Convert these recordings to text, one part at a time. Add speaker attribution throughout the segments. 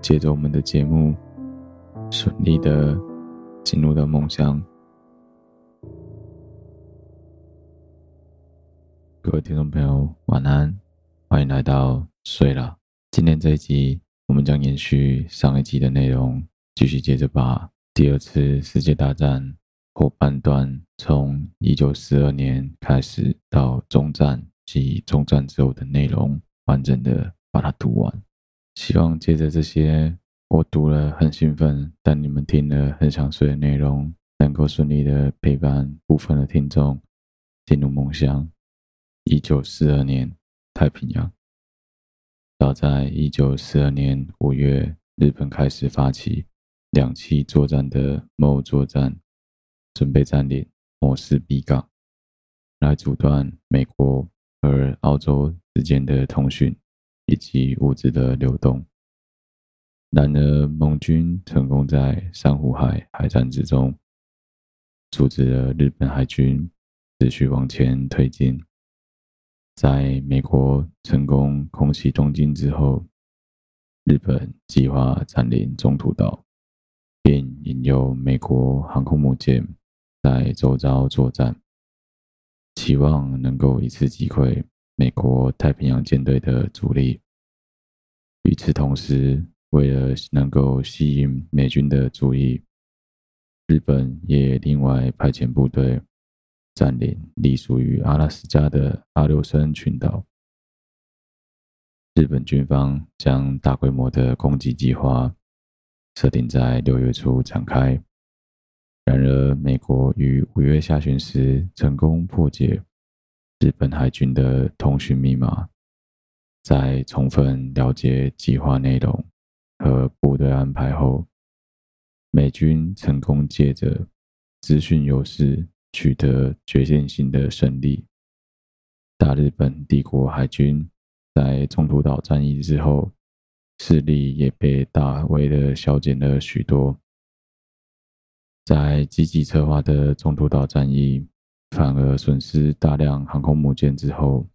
Speaker 1: 借着我们的节目，顺利的进入到梦乡。各位听众朋友，晚安，欢迎来到睡了。今天这一集，我们将延续上一集的内容，继续接着把第二次世界大战后半段，从一九四二年开始到终战及终战之后的内容，完整的把它读完。希望借着这些我读了很兴奋，但你们听了很想睡的内容，能够顺利的陪伴部分的听众进入梦乡。一九四二年，太平洋。早在一九四二年五月，日本开始发起两栖作战的某作战，准备占领摩斯比港，来阻断美国和澳洲之间的通讯。以及物资的流动。然而，盟军成功在珊瑚海海战之中，阻止了日本海军继续往前推进。在美国成功空袭东京之后，日本计划占领中途岛，并引诱美国航空母舰在周遭作战，期望能够一次击溃美国太平洋舰队的主力。与此同时，为了能够吸引美军的注意，日本也另外派遣部队占领隶属于阿拉斯加的阿留申群岛。日本军方将大规模的攻击计划设定在六月初展开。然而，美国于五月下旬时成功破解日本海军的通讯密码。在充分了解计划内容和部队安排后，美军成功借着资讯优势取得决定性的胜利。大日本帝国海军在中途岛战役之后，势力也被大为的削减了许多。在积极策划的中途岛战役反而损失大量航空母舰之后，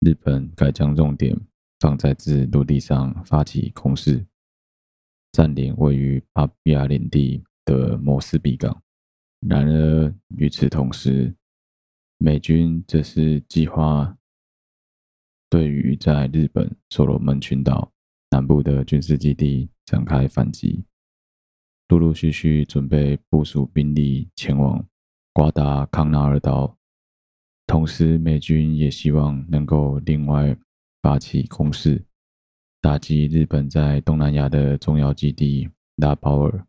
Speaker 1: 日本改将重点放在自陆地上发起攻势，占领位于巴比亚领地的摩斯比港。然而，与此同时，美军则是计划对于在日本所罗门群岛南部的军事基地展开反击。陆陆续续准备部署兵力前往瓜达康纳尔岛，同时美军也希望能够另外发起攻势，打击日本在东南亚的重要基地拉保尔。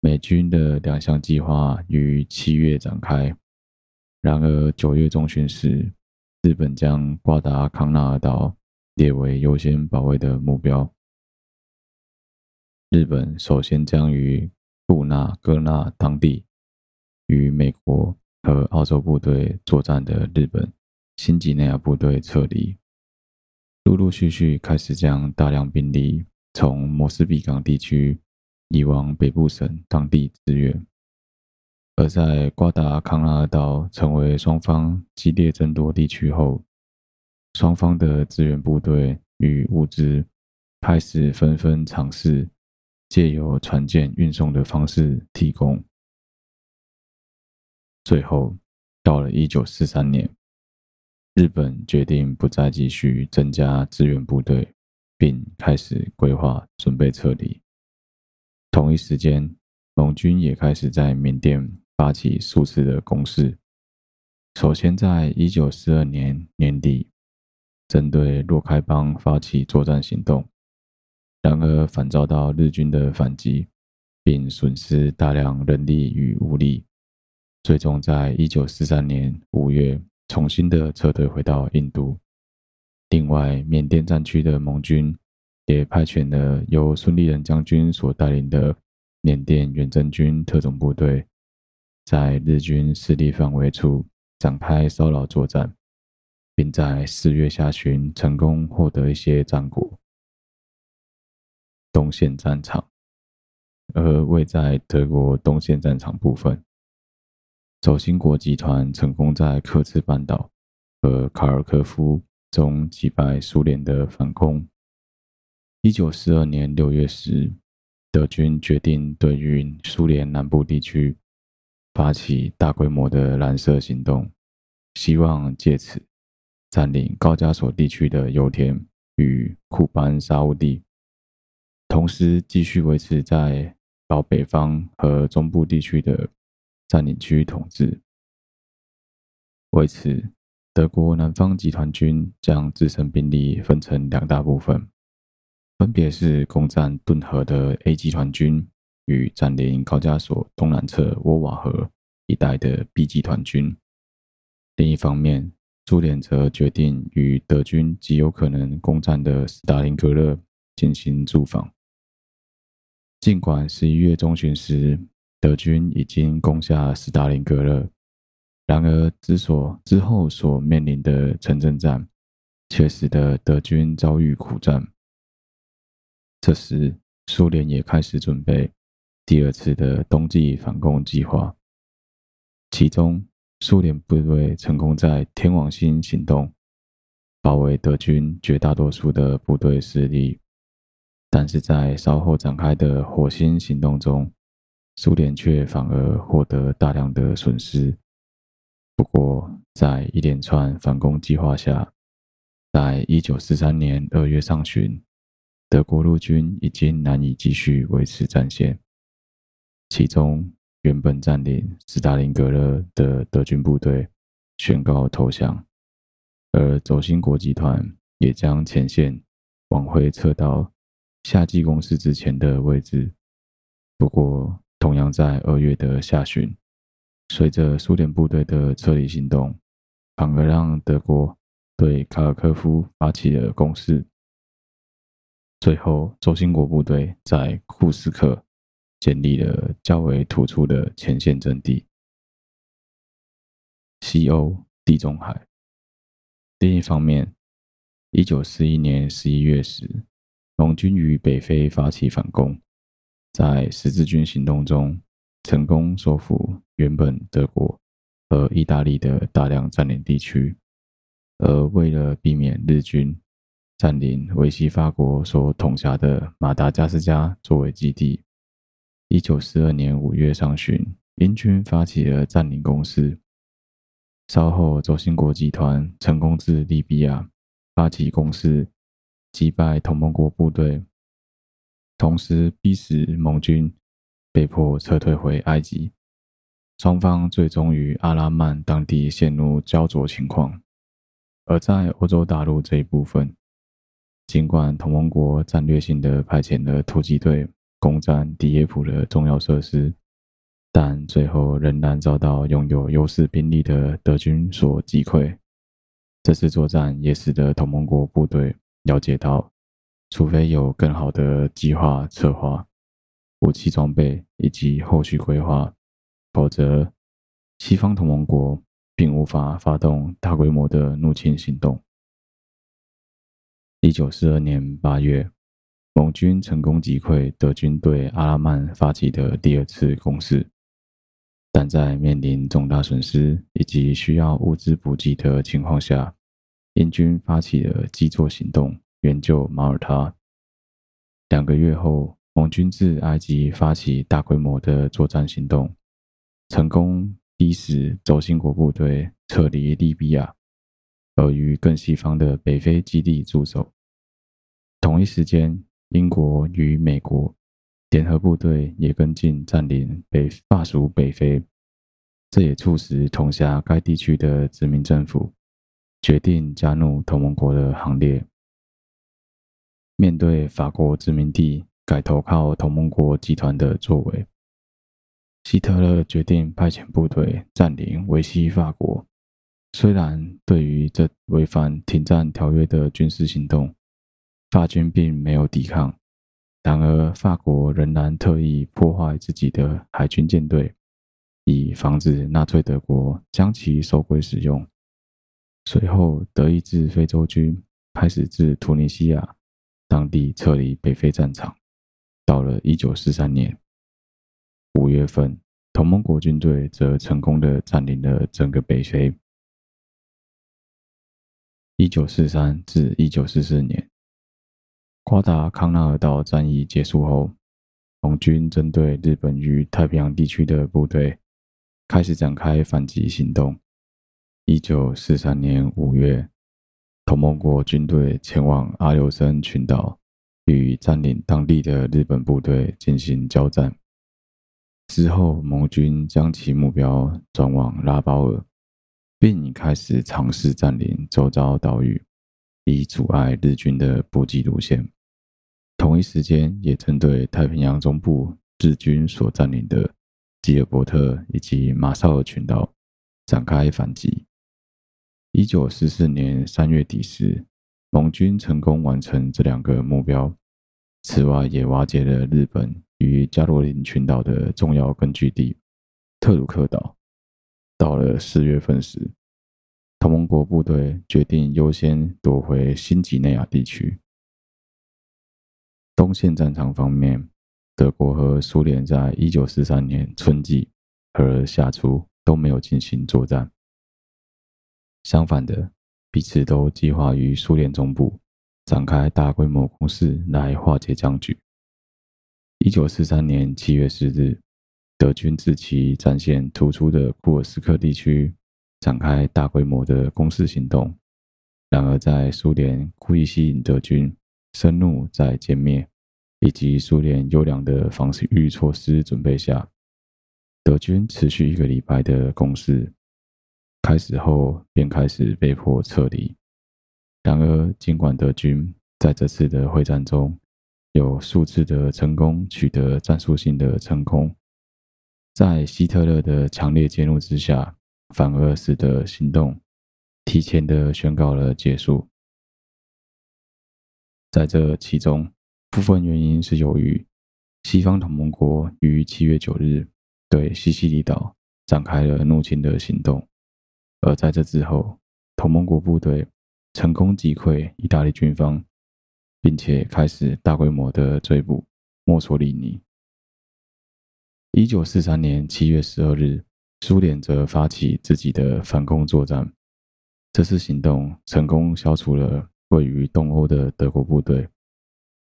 Speaker 1: 美军的两项计划于七月展开，然而九月中旬时，日本将瓜达康纳尔岛列为优先保卫的目标。日本首先将于布纳戈纳当地与美国和澳洲部队作战的日本新几内亚部队撤离，陆陆续续开始将大量兵力从摩斯比港地区移往北部省当地支援。而在瓜达康纳尔岛成为双方激烈争夺地区后，双方的支援部队与物资开始纷纷尝试。借由船舰运送的方式提供，最后到了一九四三年，日本决定不再继续增加支援部队，并开始规划准备撤离。同一时间，盟军也开始在缅甸发起数次的攻势。首先，在一九四二年年底，针对洛开邦发起作战行动。然而，反遭到日军的反击，并损失大量人力与物力，最终在一九四三年五月重新的撤退回到印度。另外，缅甸战区的盟军也派遣了由孙立人将军所带领的缅甸远征军特种部队，在日军势力范围处展开骚扰作战，并在四月下旬成功获得一些战果。东线战场，而位在德国东线战场部分，轴心国集团成功在克孜半岛和卡尔科夫中击败苏联的反攻。一九四二年六月时，德军决定对于苏联南部地区发起大规模的蓝色行动，希望借此占领高加索地区的油田与库班沙乌地。同时，继续维持在老北方和中部地区的占领区统治。为此，德国南方集团军将自身兵力分成两大部分，分别是攻占顿河的 A 集团军与占领高加索东南侧沃瓦河一带的 B 集团军。另一方面，苏联则决定与德军极有可能攻占的斯大林格勒进行驻防。尽管十一月中旬时，德军已经攻下斯大林格勒，然而之所之后所面临的城镇战，却使得德军遭遇苦战。这时，苏联也开始准备第二次的冬季反攻计划，其中苏联部队成功在天王星行动，包围德军绝大多数的部队势力。但是在稍后展开的火星行动中，苏联却反而获得大量的损失。不过，在一连串反攻计划下，在一九四三年二月上旬，德国陆军已经难以继续维持战线，其中原本占领斯大林格勒的德军部队宣告投降，而轴心国集团也将前线往回撤到夏季攻势之前的位置。不过，同样在二月的下旬，随着苏联部队的撤离行动，反而让德国对卡尔科夫发起了攻势。最后，轴心国部队在库斯克建立了较为突出的前线阵地。西欧地中海。另一方面，一九四一年十一月时，盟军于北非发起反攻。在十字军行动中，成功收复原本德国和意大利的大量占领地区，而为了避免日军占领维希法国所统辖的马达加斯加作为基地，一九四二年五月上旬，英军发起了占领攻势。稍后，轴心国集团成功自利比亚发起攻势，击败同盟国部队。同时，逼使盟军被迫撤退回埃及，双方最终于阿拉曼当地陷入胶着情况。而在欧洲大陆这一部分，尽管同盟国战略性的派遣了突击队攻占第耶普的重要设施，但最后仍然遭到拥有优势兵力的德军所击溃。这次作战也使得同盟国部队了解到。除非有更好的计划策划、武器装备以及后续规划，否则西方同盟国并无法发动大规模的入侵行动。一九四二年八月，盟军成功击溃德军对阿拉曼发起的第二次攻势，但在面临重大损失以及需要物资补给的情况下，英军发起了基座行动。援救马耳他。两个月后，盟军自埃及发起大规模的作战行动，成功逼使轴心国部队撤离利比亚，而于更西方的北非基地驻守。同一时间，英国与美国联合部队也跟进占领北法属北非，这也促使统辖该地区的殖民政府决定加入同盟国的行列。面对法国殖民地改投靠同盟国集团的作为，希特勒决定派遣部队占领维希法国。虽然对于这违反停战条约的军事行动，法军并没有抵抗，然而法国仍然特意破坏自己的海军舰队，以防止纳粹德国将其收归使用。随后，德意志非洲军开始自突尼西亚。当地撤离北非战场。到了一九四三年五月份，同盟国军队则成功的占领了整个北非。一九四三至一九四四年，瓜达康纳尔岛战役结束后，盟军针对日本于太平洋地区的部队开始展开反击行动。一九四三年五月。同盟国军队前往阿留申群岛，与占领当地的日本部队进行交战。之后，盟军将其目标转往拉包尔，并开始尝试占领周遭岛屿，以阻碍日军的补给路线。同一时间，也针对太平洋中部日军所占领的吉尔伯特以及马绍尔群岛展开反击。一九四四年三月底时，盟军成功完成这两个目标。此外，也瓦解了日本与加罗林群岛的重要根据地特鲁克岛。到了四月份时，同盟国部队决定优先夺回新几内亚地区。东线战场方面，德国和苏联在一九四三年春季和夏初都没有进行作战。相反的，彼此都计划于苏联中部展开大规模攻势来化解僵局。一九四三年七月四日，德军自其战线突出的库尔斯克地区展开大规模的攻势行动。然而，在苏联故意吸引德军盛怒再歼灭以及苏联优良的防御措施准备下，德军持续一个礼拜的攻势开始后，便开始被迫撤离。然而，尽管德军在这次的会战中有数次的成功取得战术性的成功，在希特勒的强烈介入之下，反而使得行动提前的宣告了结束。在这其中，部分原因是由于西方同盟国于七月九日对西西里岛展开了入侵的行动，而在这之后，同盟国部队成功击溃意大利军方，并且开始大规模的追捕墨索里尼。一九四三年七月十二日，苏联则发起自己的反攻作战，这次行动成功消除了。位于东欧的德国部队，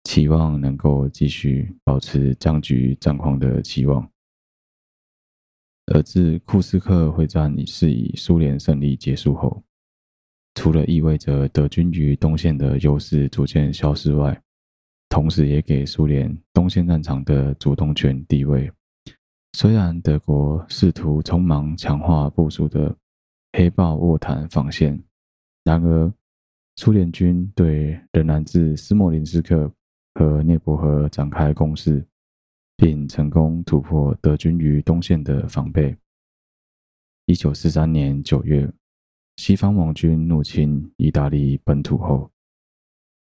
Speaker 1: 期望能够继续保持僵局战况的期望。而自库斯克会战是以苏联胜利结束后，除了意味着德军于东线的优势逐渐消失外，同时也给苏联东线战场的主动权地位。虽然德国试图匆忙强化部署的黑豹卧毯防线，然而。苏联军队仍然自斯莫林斯克和涅伯河展开攻势，并成功突破德军于东线的防备。一九四三年九月，西方盟军入侵意大利本土后，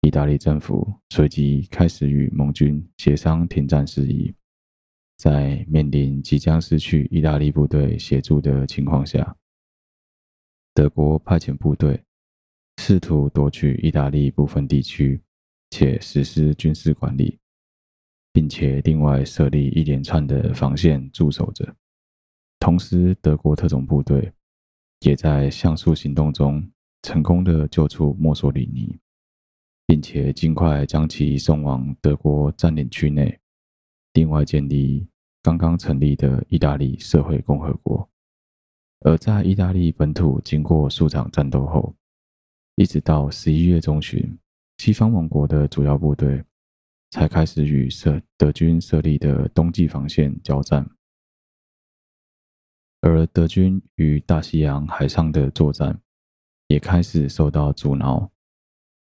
Speaker 1: 意大利政府随即开始与盟军协商停战事宜。在面临即将失去意大利部队协助的情况下，德国派遣部队。试图夺取意大利部分地区，且实施军事管理，并且另外设立一连串的防线驻守着。同时，德国特种部队也在像素行动中成功的救出墨索里尼，并且尽快将其送往德国占领区内，另外建立刚刚成立的意大利社会共和国。而在意大利本土经过数场战斗后，一直到十一月中旬，西方盟国的主要部队才开始与设德军设立的冬季防线交战，而德军与大西洋海上的作战也开始受到阻挠。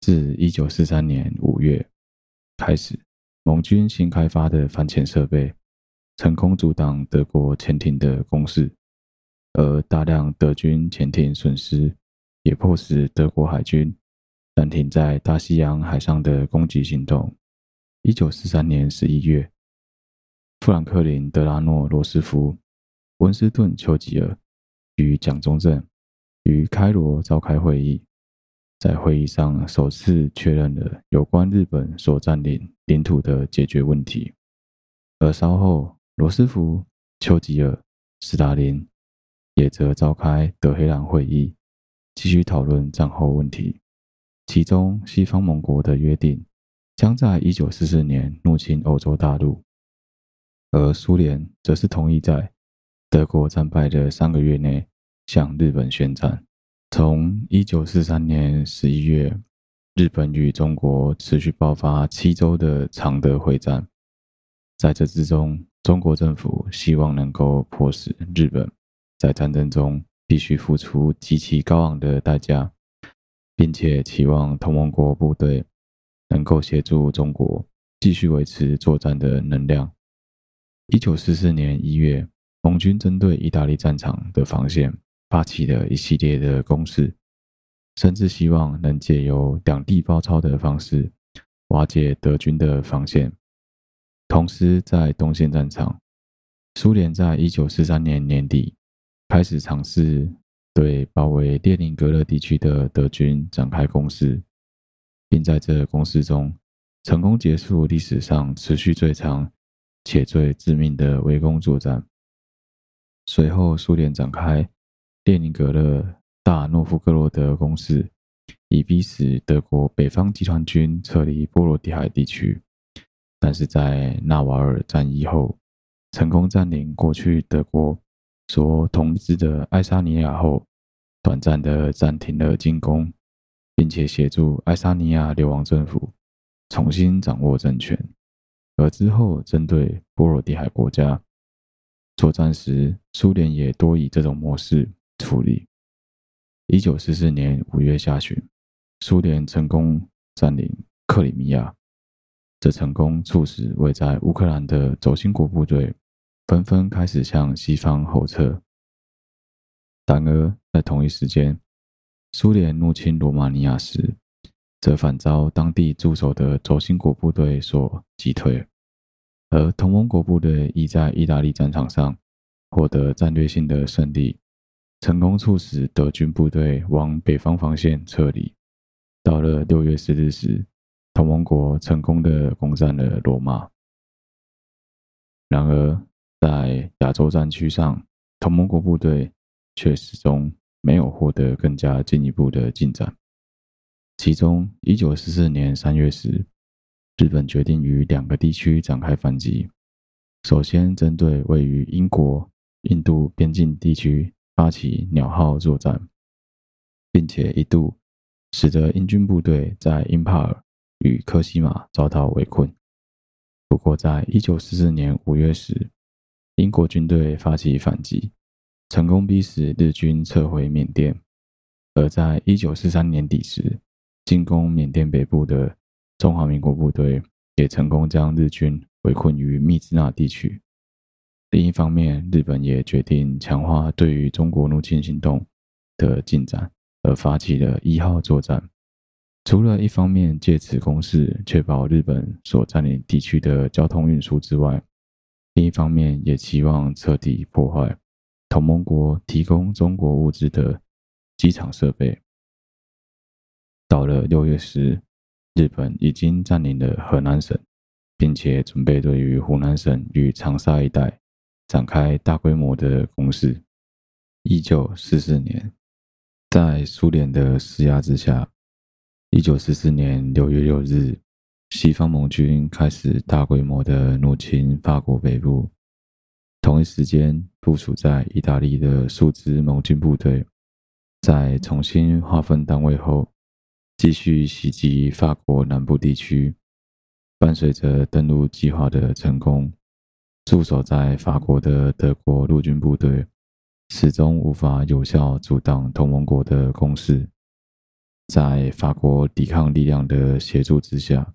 Speaker 1: 自一九四三年五月开始，盟军新开发的反潜设备成功阻挡德国潜艇的攻势，而大量德军潜艇损失。也迫使德国海军暂停在大西洋海上的攻击行动。一九四三年十一月，富兰克林·德拉诺·罗斯福、温斯顿·丘吉尔与蒋中正于开罗召开会议，在会议上首次确认了有关日本所占领领土的解决问题。而稍后，罗斯福、丘吉尔、斯大林也则召开德黑兰会议。继续讨论战后问题，其中西方盟国的约定将在一九四四年入侵欧洲大陆，而苏联则是同意在德国战败的三个月内向日本宣战。从一九四三年十一月，日本与中国持续爆发七周的长德会战，在这之中，中国政府希望能够迫使日本在战争中。必须付出极其高昂的代价，并且期望同盟国部队能够协助中国继续维持作战的能量。一九四四年一月，盟军针对意大利战场的防线发起了一系列的攻势，甚至希望能借由两地包抄的方式瓦解德军的防线。同时，在东线战场，苏联在一九四三年年底。开始尝试对包围列宁格勒地区的德军展开攻势，并在这个攻势中成功结束历史上持续最长且最致命的围攻作战。随后，苏联展开列宁格勒大诺夫哥罗德攻势，以逼使德国北方集团军撤离波罗的海地区。但是在纳瓦尔战役后，成功占领过去德国。所统治的爱沙尼亚后，短暂的暂停了进攻，并且协助爱沙尼亚流亡政府重新掌握政权。而之后针对波罗的海国家作战时，苏联也多以这种模式处理。一九四四年五月下旬，苏联成功占领克里米亚，这成功促使位在乌克兰的轴心国部队纷纷开始向西方后撤。然而，在同一时间，苏联入侵罗马尼亚时，则反遭当地驻守的轴心国部队所击退，而同盟国部队亦在意大利战场上获得战略性的胜利。成功促使德军部队往北方防线撤离。到了六月十日时，同盟国成功的攻占了罗马。然而，在亚洲战区上，同盟国部队却始终没有获得更加进一步的进展。其中，一九四四年三月时，日本决定于两个地区展开反击。首先，针对位于英国、印度边境地区。发起鸟号作战，并且一度使得英军部队在英帕尔与科西玛遭到围困。不过，在一九四四年五月时，英国军队发起反击，成功逼使日军撤回缅甸。而在一九四三年底时，进攻缅甸北部的中华民国部队也成功将日军围困于密支那地区。另一方面，日本也决定强化对于中国入侵行动的进展，而发起了一号作战。除了一方面借此攻势确保日本所占领地区的交通运输之外，另一方面也期望彻底破坏同盟国提供中国物资的机场设备。到了六月时，日本已经占领了河南省，并且准备对于湖南省与长沙一带。展开大规模的攻势。一九四四年，在苏联的施压之下，一九四四年六月六日，西方盟军开始大规模的入侵法国北部。同一时间，部署在意大利的数支盟军部队，在重新划分单位后，继续袭击法国南部地区。伴随着登陆计划的成功。驻守在法国的德国陆军部队始终无法有效阻挡同盟国的攻势。在法国抵抗力量的协助之下，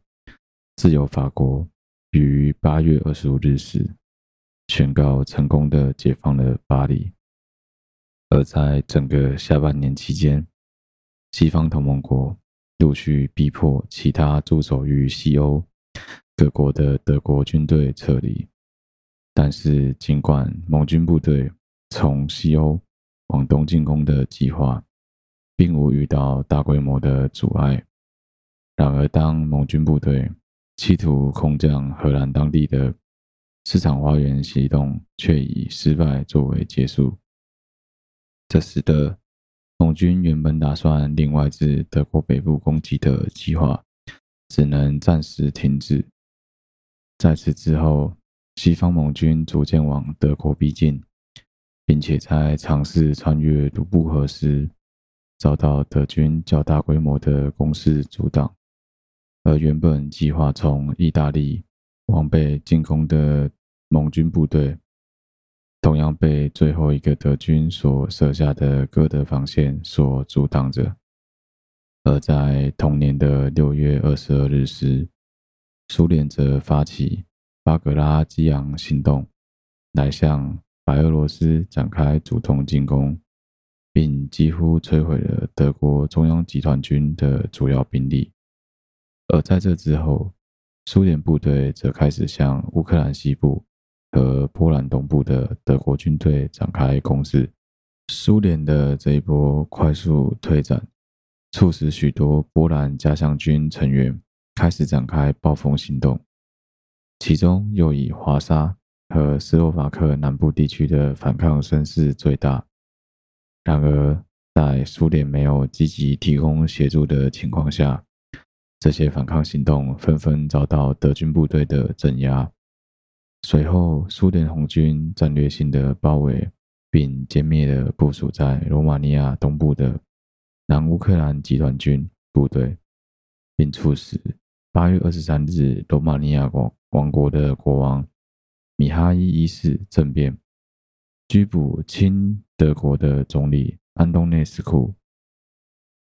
Speaker 1: 自由法国于八月二十五日时宣告成功的解放了巴黎。而在整个下半年期间，西方同盟国陆续逼迫其他驻守于西欧各国的德国军队撤离。但是，尽管盟军部队从西欧往东进攻的计划并无遇到大规模的阻碍，然而，当盟军部队企图空降荷兰当地的市场花园行动却以失败作为结束，这使得盟军原本打算另外自德国北部攻击的计划只能暂时停止。在此之后，西方盟军逐渐往德国逼近，并且在尝试穿越卢布河时，遭到德军较大规模的攻势阻挡。而原本计划从意大利往北进攻的盟军部队，同样被最后一个德军所设下的哥德防线所阻挡着。而在同年的六月二十二日时，苏联则发起。巴格拉基扬行动，来向白俄罗斯展开主动进攻，并几乎摧毁了德国中央集团军的主要兵力。而在这之后，苏联部队则开始向乌克兰西部和波兰东部的德国军队展开攻势。苏联的这一波快速退展，促使许多波兰假想军成员开始展开暴风行动。其中又以华沙和斯洛伐克南部地区的反抗声势最大。然而，在苏联没有积极提供协助的情况下，这些反抗行动纷纷遭到德军部队的镇压。随后，苏联红军战略性的包围并歼灭了部署在罗马尼亚东部的南乌克兰集团军部队，并促使。八月二十三日，罗马尼亚王王国的国王米哈伊一世政变，拘捕亲德国的总理安东内斯库。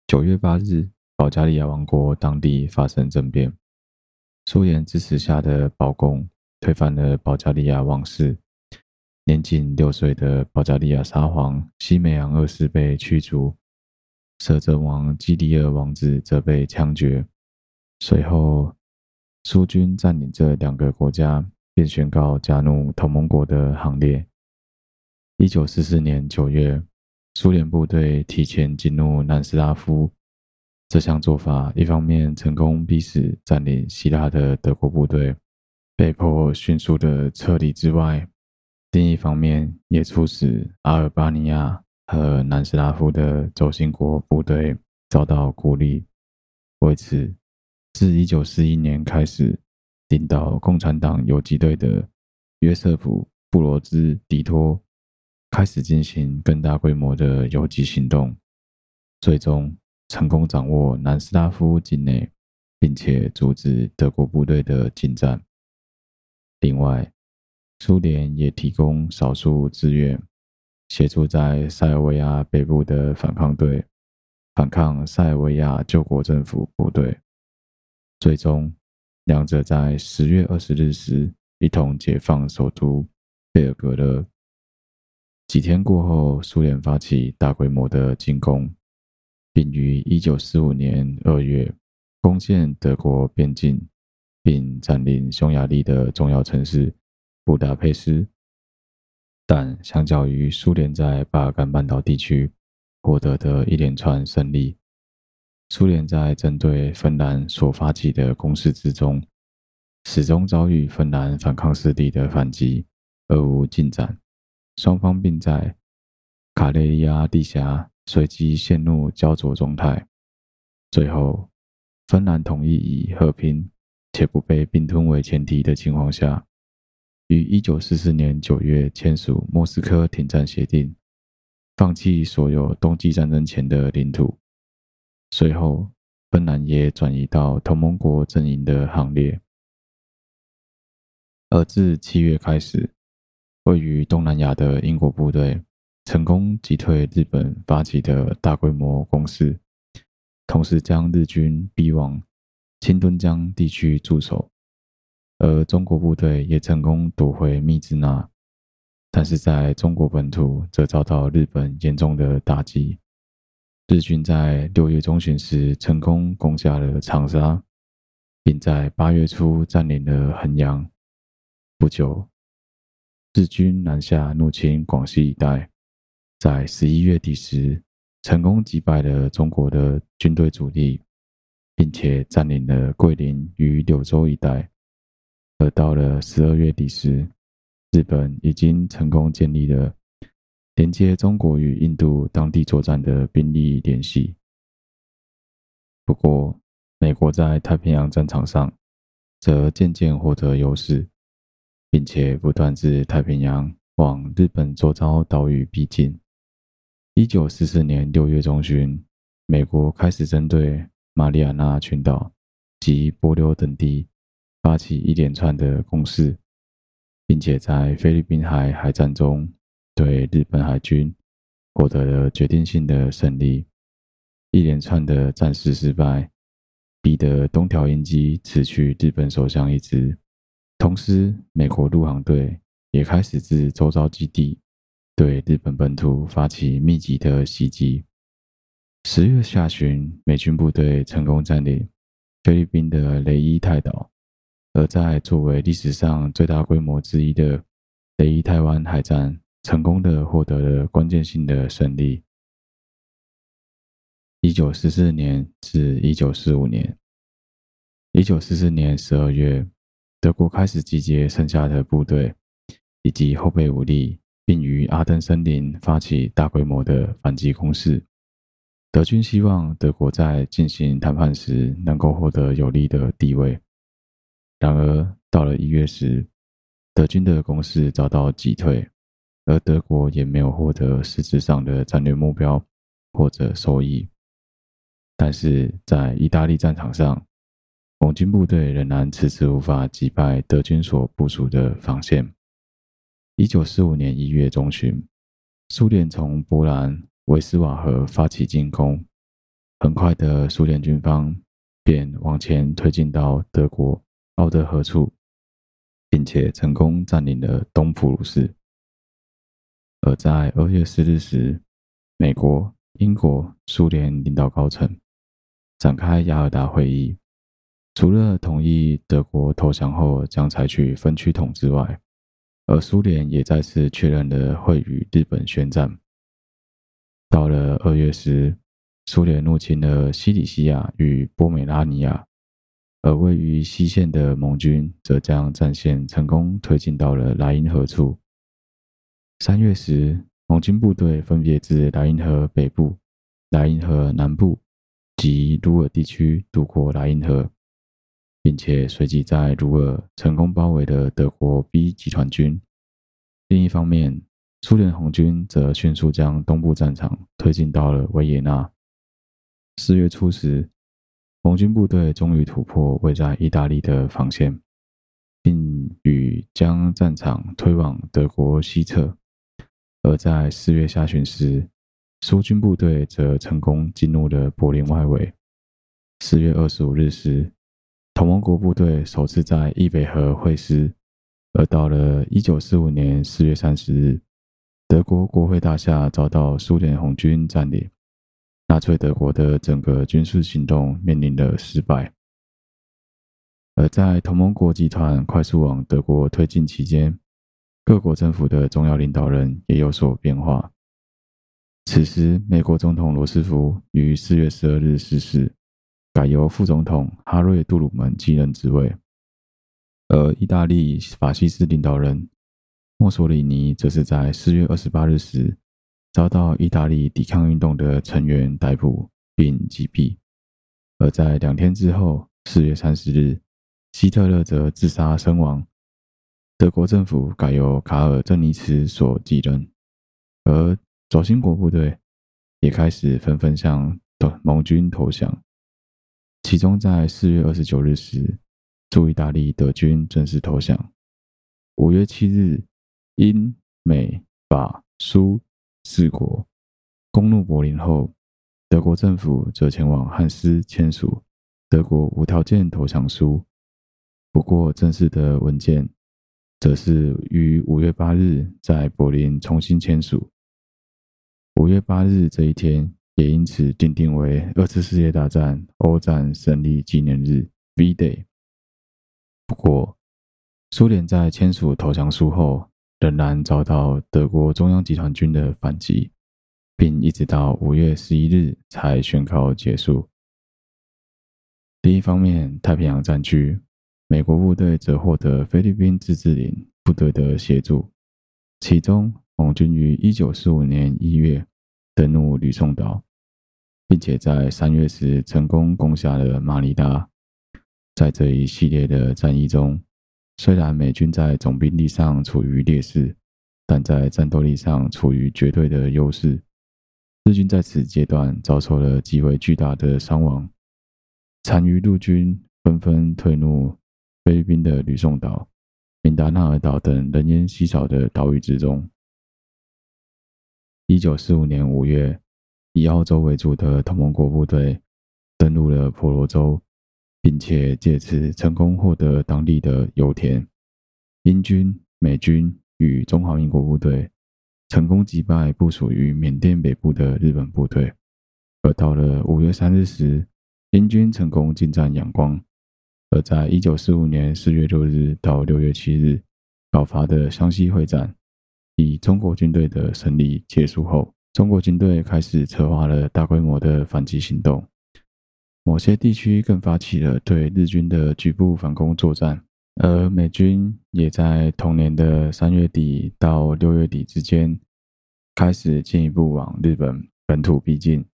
Speaker 1: 九月八日，保加利亚王国当地发生政变，苏联支持下的保共推翻了保加利亚王室。年仅六岁的保加利亚沙皇西梅昂二世被驱逐，摄政王基迪尔王子则被枪决。随后，苏军占领这两个国家，并宣告加入同盟国的行列。一九四四年九月，苏联部队提前进入南斯拉夫。这项做法一方面成功逼使占领希腊的德国部队被迫迅速的撤离之外，另一方面也促使阿尔巴尼亚和南斯拉夫的轴心国部队遭到孤立。为此，自一九四一年开始，领导共产党游击队的约瑟夫·布罗兹迪托开始进行更大规模的游击行动，最终成功掌握南斯拉夫境内，并且阻止德国部队的进展。另外，苏联也提供少数支援，协助在塞尔维亚北部的反抗队反抗塞尔维亚救国政府部队。最终，两者在十月二十日时一同解放首都贝尔格勒。几天过后，苏联发起大规模的进攻，并于一九四五年二月攻陷德国边境，并占领匈牙利的重要城市。布达佩斯，但相较于苏联在巴尔干半岛地区获得的一连串胜利，苏联在针对芬兰所发起的攻势之中，始终遭遇芬兰反抗势力的反击而无进展。双方并在卡累利阿地峡随即陷入焦灼状态。最后，芬兰同意以和平且不被并吞为前提的情况下。于一九四四年九月签署《莫斯科停战协定》，放弃所有冬季战争前的领土。随后，芬兰也转移到同盟国阵营的行列。而自七月开始，位于东南亚的英国部队成功击退日本发起的大规模攻势，同时将日军逼往清敦江地区驻守。而中国部队也成功夺回密支那，但是在中国本土则遭到日本严重的打击。日军在六月中旬时成功攻下了长沙，并在八月初占领了衡阳。不久，日军南下入侵广西一带，在十一月底时成功击败了中国的军队主力，并且占领了桂林与柳州一带。而到了十二月底时，日本已经成功建立了连接中国与印度当地作战的兵力联系。不过，美国在太平洋战场上则渐渐获得优势，并且不断自太平洋往日本周遭岛屿逼近。一九四四年六月中旬，美国开始针对马里亚纳群岛及帛琉等地。发起一连串的攻势，并且在菲律宾海海战中对日本海军获得了决定性的胜利。一连串的战事失败，逼得东条英机辞去日本首相一职。同时，美国陆航队也开始自周遭基地对日本本土发起密集的袭击。十月下旬，美军部队成功占领菲律宾的雷伊泰岛。而在作为历史上最大规模之一的雷伊台湾海战，成功的获得了关键性的胜利。一九四四年至一九四五年，一九四四年十二月，德国开始集结剩下的部队以及后备武力，并于阿登森林发起大规模的反击攻势。德军希望德国在进行谈判时能够获得有利的地位。然而，到了一月时，德军的攻势遭到击退，而德国也没有获得实质上的战略目标或者收益。但是在意大利战场上，盟军部队仍然迟迟无法击败德军所部署的防线。一九四五年一月中旬，苏联从波兰维斯瓦河发起进攻，很快的，苏联军方便往前推进到德国奥德河处，并且成功占领了东普鲁士。而在二月四日时，美国、英国、苏联领导高层展开雅尔达会议。除了同意德国投降后将采取分区统治外，而苏联也再次确认了会与日本宣战。到了二月时，苏联入侵了西里西亚与波美拉尼亚，而位于西线的盟军则将战线成功推进到了莱茵河处。三月时，盟军部队分别自莱茵河北部、莱茵河南部及鲁尔地区渡过莱茵河。并且随即在鲁尔成功包围了德国 B 集团军。另一方面，苏联红军则迅速将东部战场推进到了维也纳。四月初时，红军部队终于突破位在意大利的防线，并与将战场推往德国西侧。而在四月下旬时，苏军部队则成功进入了柏林外围。四月二十五日时，同盟国部队首次在易北河会师，而到了一九四五年四月三十日，德国国会大厦遭到苏联红军占领，纳粹德国的整个军事行动面临了失败。而在同盟国集团快速往德国推进期间，各国政府的重要领导人也有所变化。此时，美国总统罗斯福于四月十二日逝世。改由副总统哈瑞·杜鲁门继任职位，而意大利法西斯领导人墨索里尼则是在四月二十八日时遭到意大利抵抗运动的成员逮捕并击毙，而在两天之后，四月三十日，希特勒则自杀身亡。德国政府改由卡尔·郑尼茨所继任，而轴心国部队也开始纷纷向盟军投降。其中，在四月二十九日时，驻意大利德军正式投降。五月七日，英、美、法、苏四国攻入柏林后，德国政府则前往汉斯签署德国无条件投降书。不过，正式的文件则是于五月八日在柏林重新签署。五月八日这一天。也因此定定为二次世界大战欧战胜利纪念日 （V-Day）。不过，苏联在签署投降书后，仍然遭到德国中央集团军的反击，并一直到五月十一日才宣告结束。另一方面，太平洋战区，美国部队则获得菲律宾自治领部队的协助，其中盟军于一九四五年一月登陆吕宋岛。并且在三月时成功攻下了马尼拉。在这一系列的战役中，虽然美军在总兵力上处于劣势，但在战斗力上处于绝对的优势。日军在此阶段遭受了极为巨大的伤亡，残余陆军纷纷退入菲律宾的吕宋岛、敏达纳尔岛等人烟稀少的岛屿之中。一九四五年五月。以澳洲为主的同盟国部队登陆了婆罗洲，并且借此成功获得当地的油田。英军、美军与中华民国部队成功击败部署于缅甸北部的日本部队。而到了五月三日时，英军成功进占仰光。而在一九四五年四月六日到六月七日爆发的湘西会战，以中国军队的胜利结束后。中国军队开始策划了大规模的反击行动，某些地区更发起了对日军的局部反攻作战，而美军也在同年的三月底到六月底之间，开始进一步往日本本土逼近，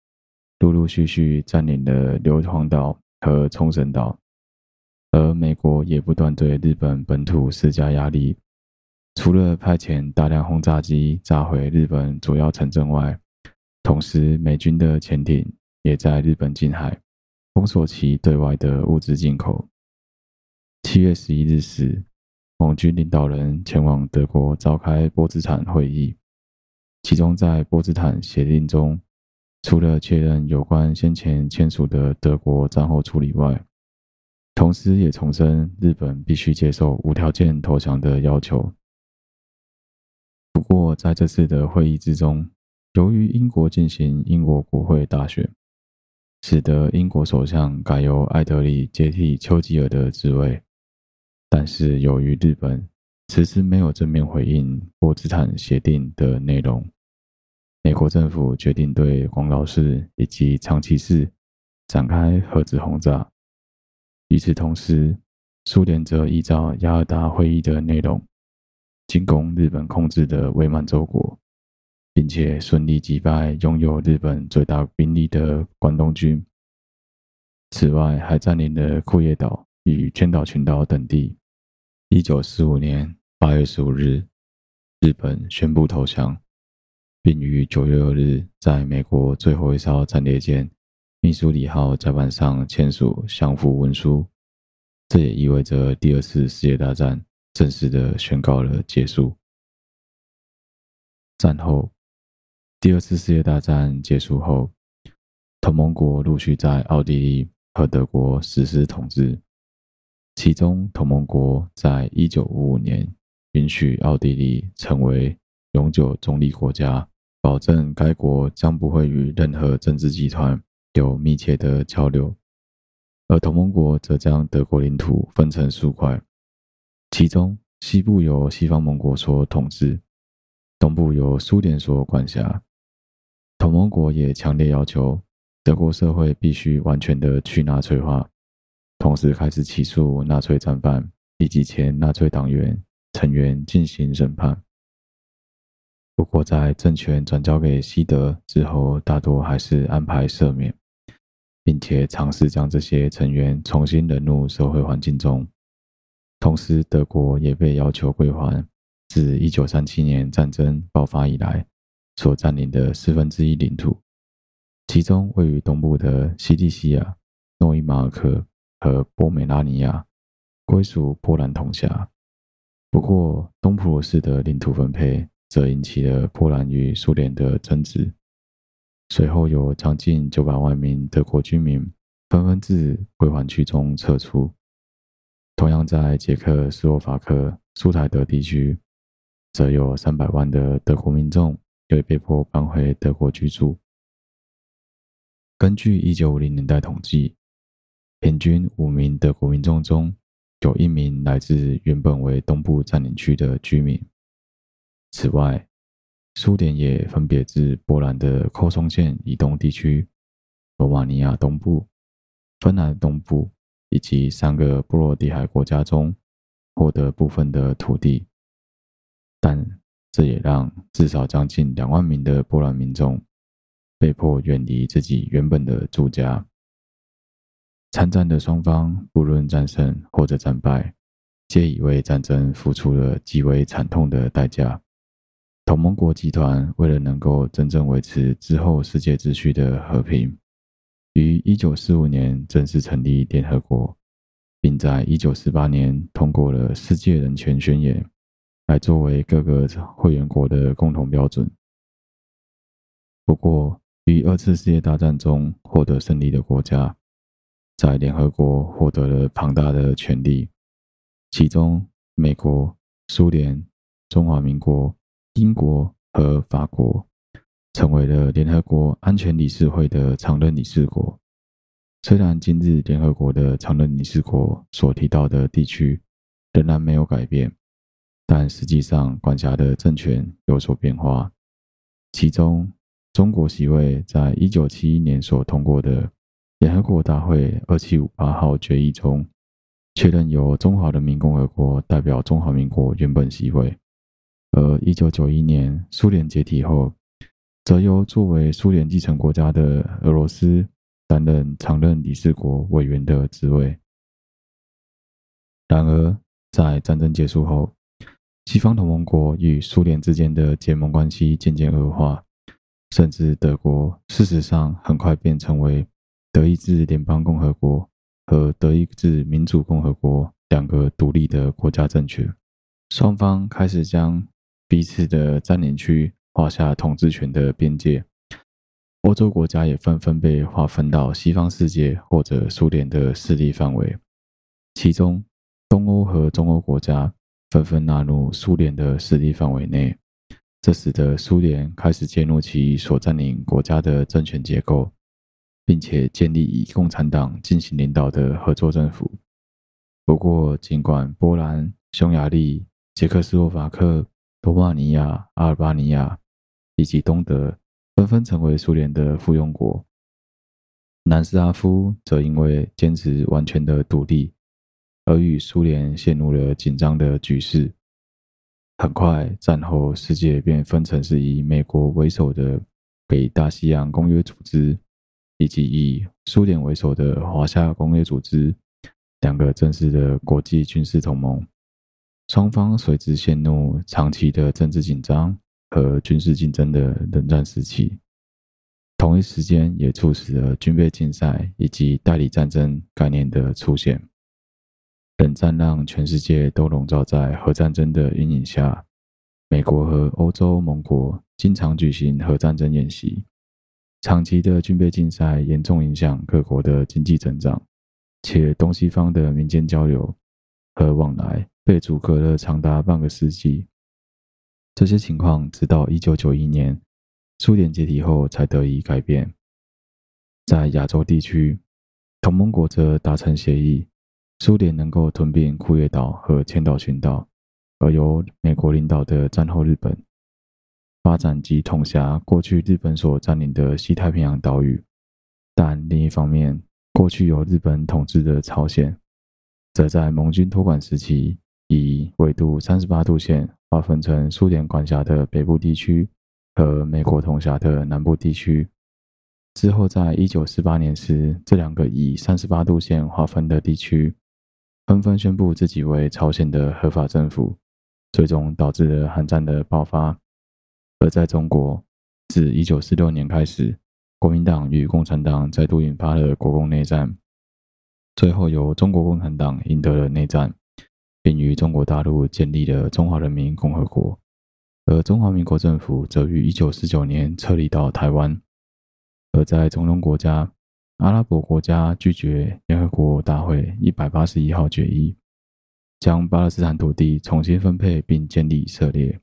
Speaker 1: 陆陆续续占领了硫磺岛和冲绳岛，而美国也不断对日本本土施加压力。除了派遣大量轰炸机炸毁日本主要城镇外，同时美军的潜艇也在日本近海封锁其对外的物资进口，七月十一日时，盟军领导人前往德国召开波茨坦会议，其中在波茨坦协定中，除了确认有关先前签署的德国战后处理外，同时也重申日本必须接受无条件投降的要求。不过，在这次的会议之中，由于英国进行英国国会大选，使得英国首相改由艾德里接替丘吉尔的职位。但是，由于日本迟迟没有正面回应波茨坦协定的内容。美国政府决定对广岛市以及长崎市展开核子轰炸。与此同时，苏联则依照雅尔达会议的内容，进攻日本控制的伪满洲国，并且顺利击败拥有日本最大兵力的关东军。此外，还占领了库页岛与千岛群岛等地。一九四五年八月十五日，日本宣布投降。并于九月二日，在美国最后一艘战列舰“密苏里号”甲板上签署降服文书。这也意味着第二次世界大战正式的宣告了结束。战后，第二次世界大战结束后，同盟国陆续在奥地利和德国实施统治。其中，同盟国在一九五五年允许奥地利成为永久中立国家。保证该国将不会与任何政治集团有密切的交流，而同盟国则将德国领土分成数块，其中西部由西方盟国所统治，东部由苏联所管辖。同盟国也强烈要求德国社会必须完全的去纳粹化，同时开始起诉纳粹战犯以及前纳粹党员成员进行审判。不过，在政权转交给西德之后，大多还是安排赦免，并且尝试将这些成员重新融入社会环境中。同时，德国也被要求归还自1937年战争爆发以来所占领的四分之一领土，其中位于东部的西里西亚、诺伊马尔克和波美拉尼亚归属波兰统辖。不过，东普鲁士的领土分配。则引起了波兰与苏联的争执。随后，有将近九百万名德国居民纷纷自归还区中撤出。同样，在捷克斯洛伐克苏台德地区，则有三百万的德国民众被被迫搬回德国居住。根据一九五零年代统计，平均五名德国民众中有一名来自原本为东部占领区的居民。此外，苏联也分别自波兰的科松线以东地区、罗马尼亚东部、芬兰东部以及三个波罗的海国家中获得部分的土地，但这也让至少将近两万名的波兰民众被迫远离自己原本的住家。参战的双方不论战胜或者战败，皆已为战争付出了极为惨痛的代价。同盟国集团为了能够真正维持之后世界秩序的和平，于一九四五年正式成立联合国，并在一九四八年通过了世界人权宣言，来作为各个会员国的共同标准。不过，于二次世界大战中获得胜利的国家，在联合国获得了庞大的权力，其中美国、苏联、中华民国。英国和法国成为了联合国安全理事会的常任理事国。虽然今日联合国的常任理事国所提到的地区仍然没有改变，但实际上管辖的政权有所变化。其中，中国席位在一九七一年所通过的联合国大会二七五八号决议中，确认由中华人民共和国代表中华民国原本席位。而一九九一年苏联解体后，则由作为苏联继承国家的俄罗斯担任常任理事国委员的职位。然而，在战争结束后，西方同盟国与苏联之间的结盟关系渐渐恶化，甚至德国事实上很快便成为德意志联邦共和国和德意志民主共和国两个独立的国家政权，双方开始将彼此的占领区划下统治权的边界。欧洲国家也纷纷被划分到西方世界或者苏联的势力范围，其中东欧和中欧国家纷纷纳入苏联的势力范围内，这使得苏联开始介入其所占领国家的政权结构，并且建立以共产党进行领导的合作政府。不过，尽管波兰、匈牙利、捷克斯洛伐克、罗马尼亚、阿尔巴尼亚以及东德，纷纷成为苏联的附庸国，南斯拉夫则因为坚持完全的独立，而与苏联陷入了紧张的局势。很快，战后世界便分成是以美国为首的北大西洋公约组织，以及以苏联为首的华夏公约组织两个正式的国际军事同盟。双方随之陷入长期的政治紧张。和军事竞争的冷战时期，同一时间也促使了军备竞赛以及代理战争概念的出现。冷战让全世界都笼罩在核战争的阴影下，美国和欧洲盟国经常举行核战争演习，长期的军备竞赛严重影响各国的经济增长，且东西方的民间交流和往来被阻隔了长达半个世纪。这些情况直到一九九一年苏联解体后才得以改变。在亚洲地区，同盟国则达成协议，苏联能够吞并库页岛和千岛群岛，而由美国领导的战后日本发展及统辖过去日本所占领的西太平洋岛屿。但另一方面，过去由日本统治的朝鲜，则在盟军托管时期以纬度三十八度线。划分成苏联管辖的北部地区和美国统辖的南部地区。之后，在一九四八年时，这两个以三十八度线划分的地区纷纷宣布自己为朝鲜的合法政府，最终导致了韩战的爆发。而在中国，自一九四六年开始，国民党与共产党再度引发了国共内战，最后由中国共产党赢得了内战。并于中国大陆建立了中华人民共和国，而中华民国政府则于一九四九年撤离到台湾。而在中东国家，阿拉伯国家拒绝联合国大会一百八十一号决议，将巴勒斯坦土地重新分配并建立以色列。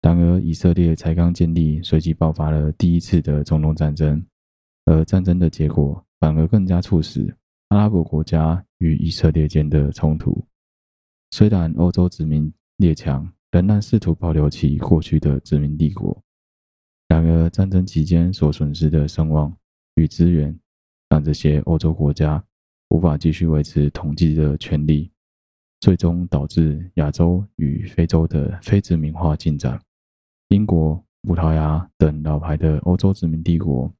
Speaker 1: 然而，以色列才刚建立，随即爆发了第一次的中东战争，而战争的结果反而更加促使阿拉伯国家与以色列间的冲突。虽然欧洲殖民列强仍然试图保留其过去的殖民帝国，然而战争期间所损失的声望与资源，让这些欧洲国家无法继续维持统治的权利，最终导致亚洲与非洲的非殖民化进展。英国、葡萄牙等老牌的欧洲殖民帝国，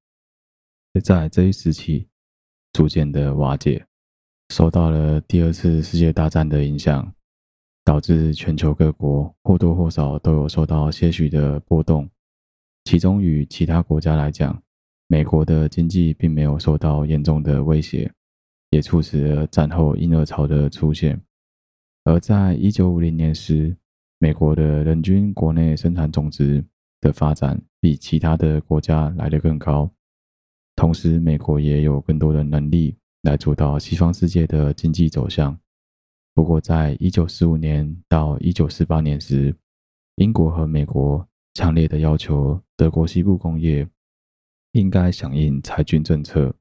Speaker 1: 也在这一时期逐渐的瓦解，受到了第二次世界大战的影响。导致全球各国或多或少都有受到些许的波动，其中与其他国家来讲，美国的经济并没有受到严重的威胁，也促使了战后婴儿潮的出现。而在一九五零年时，美国的人均国内生产总值的发展比其他的国家来得更高，同时美国也有更多的能力来主导西方世界的经济走向。不过，在一九四五年到一九四八年时，英国和美国强烈的要求德国西部工业应该响应裁军政策。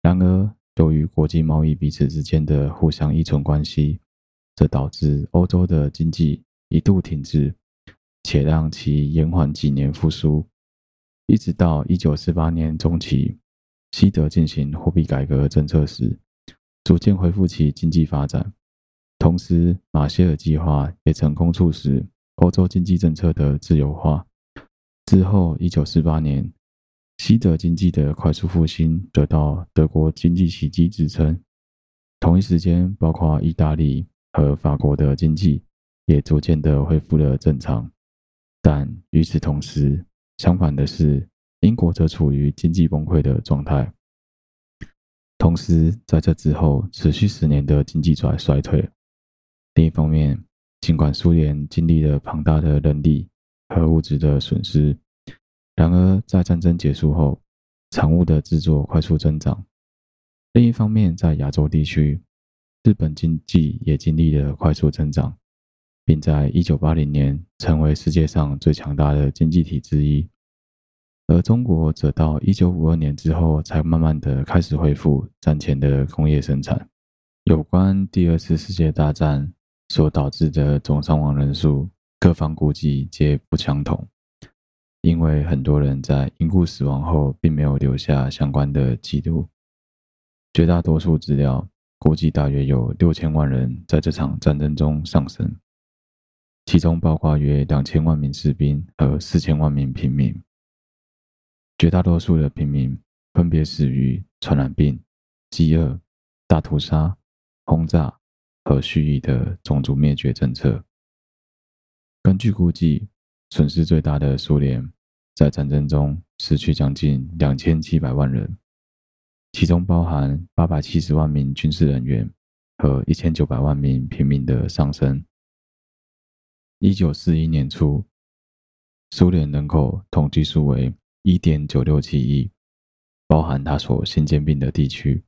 Speaker 1: 然而，由于国际贸易彼此之间的互相依存关系，这导致欧洲的经济一度停滞，且让其延缓几年复苏。一直到一九四八年中期，西德进行货币改革政策时，逐渐恢复其经济发展。同时，马歇尔计划也成功促使欧洲经济政策的自由化。之后，一九四八年，西德经济的快速复兴得到“德国经济奇迹”之称。同一时间，包括意大利和法国的经济也逐渐的恢复了正常。但与此同时，相反的是，英国则处于经济崩溃的状态。同时，在这之后持续十年的经济衰衰退。另一方面，尽管苏联经历了庞大的人力和物质的损失，然而在战争结束后，产物的制作快速增长。另一方面，在亚洲地区，日本经济也经历了快速增长，并在1980年成为世界上最强大的经济体之一。而中国则到1952年之后，才慢慢的开始恢复战前的工业生产。有关第二次世界大战所导致的总伤亡人数，各方估计皆不相同，因为很多人在因故死亡后，并没有留下相关的记录。绝大多数资料估计大约有六千万人在这场战争中丧生，其中包括约两千万名士兵和四千万名平民。绝大多数的平民分别死于传染病、饥饿、大屠杀、轰炸和蓄意的种族灭绝政策。根据估计，损失最大的苏联在战争中失去将近两千七百万人，其中包含八百七十万名军事人员和一千九百万名平民的丧生。一九四一年初，苏联人口统计数为。一点九六七亿，包含他所新兼并的地区，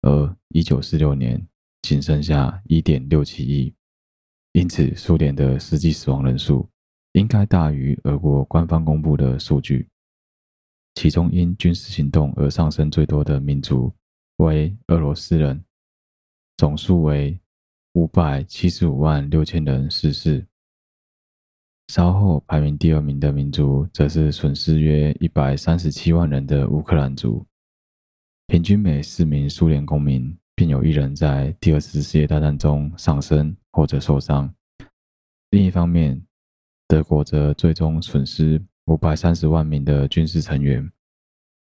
Speaker 1: 而一九四六年仅剩下一点六七亿，因此苏联的实际死亡人数应该大于俄国官方公布的数据。其中因军事行动而上升最多的民族为俄罗斯人，总数为五百七十五万六千人逝世。稍后排名第二名的民族，则是损失约一百三十七万人的乌克兰族。平均每四名苏联公民，便有一人在第二次世界大战中丧生或者受伤。另一方面，德国则最终损失五百三十万名的军事成员，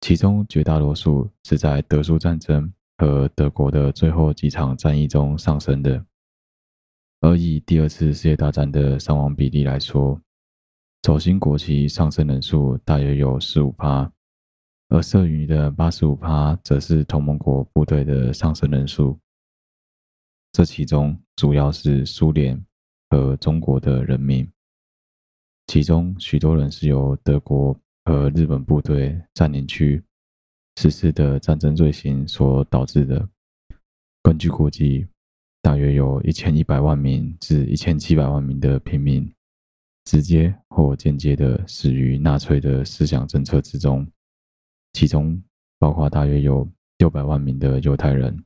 Speaker 1: 其中绝大多数是在德苏战争和德国的最后几场战役中丧生的。而以第二次世界大战的伤亡比例来说，轴心国旗上升人数大约有十五趴，而剩余的八十五趴则是同盟国部队的丧生人数。这其中主要是苏联和中国的人民，其中许多人是由德国和日本部队占领区实施的战争罪行所导致的。根据估计。大约有一千一百万名至一千七百万名的平民，直接或间接的死于纳粹的思想政策之中，其中包括大约有六百万名的犹太人，